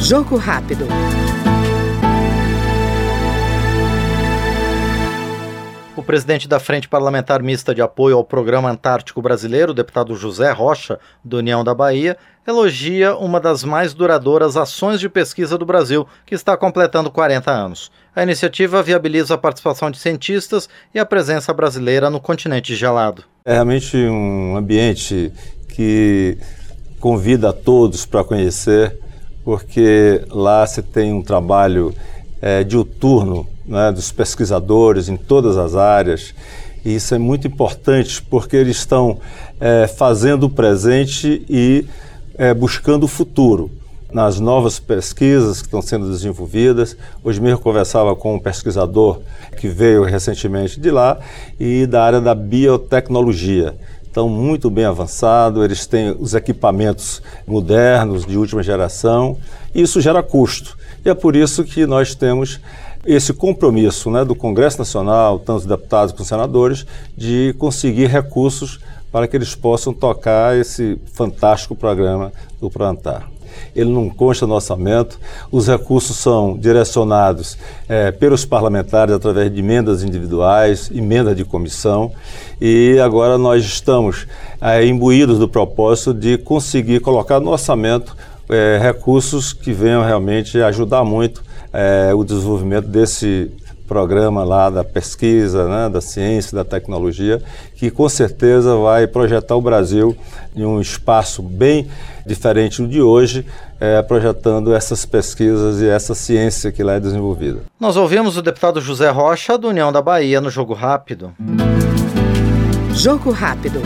Jogo rápido. O presidente da Frente Parlamentar Mista de Apoio ao Programa Antártico Brasileiro, o deputado José Rocha, do União da Bahia, elogia uma das mais duradouras ações de pesquisa do Brasil, que está completando 40 anos. A iniciativa viabiliza a participação de cientistas e a presença brasileira no continente gelado. É realmente um ambiente que convida a todos para conhecer, porque lá se tem um trabalho é, diuturno né, dos pesquisadores em todas as áreas. E isso é muito importante porque eles estão é, fazendo o presente e é, buscando o futuro nas novas pesquisas que estão sendo desenvolvidas. Hoje mesmo eu conversava com um pesquisador que veio recentemente de lá e da área da biotecnologia. Estão muito bem avançados, eles têm os equipamentos modernos de última geração e isso gera custo. E é por isso que nós temos esse compromisso né, do Congresso Nacional, tanto os deputados como os senadores, de conseguir recursos para que eles possam tocar esse fantástico programa do Plantar. Ele não consta no orçamento, os recursos são direcionados é, pelos parlamentares através de emendas individuais, emendas de comissão, e agora nós estamos é, imbuídos do propósito de conseguir colocar no orçamento é, recursos que venham realmente ajudar muito é, o desenvolvimento desse programa lá da pesquisa, né, da ciência, da tecnologia, que com certeza vai projetar o Brasil em um espaço bem diferente do de hoje, é, projetando essas pesquisas e essa ciência que lá é desenvolvida. Nós ouvimos o deputado José Rocha, do União da Bahia, no Jogo Rápido. Jogo Rápido.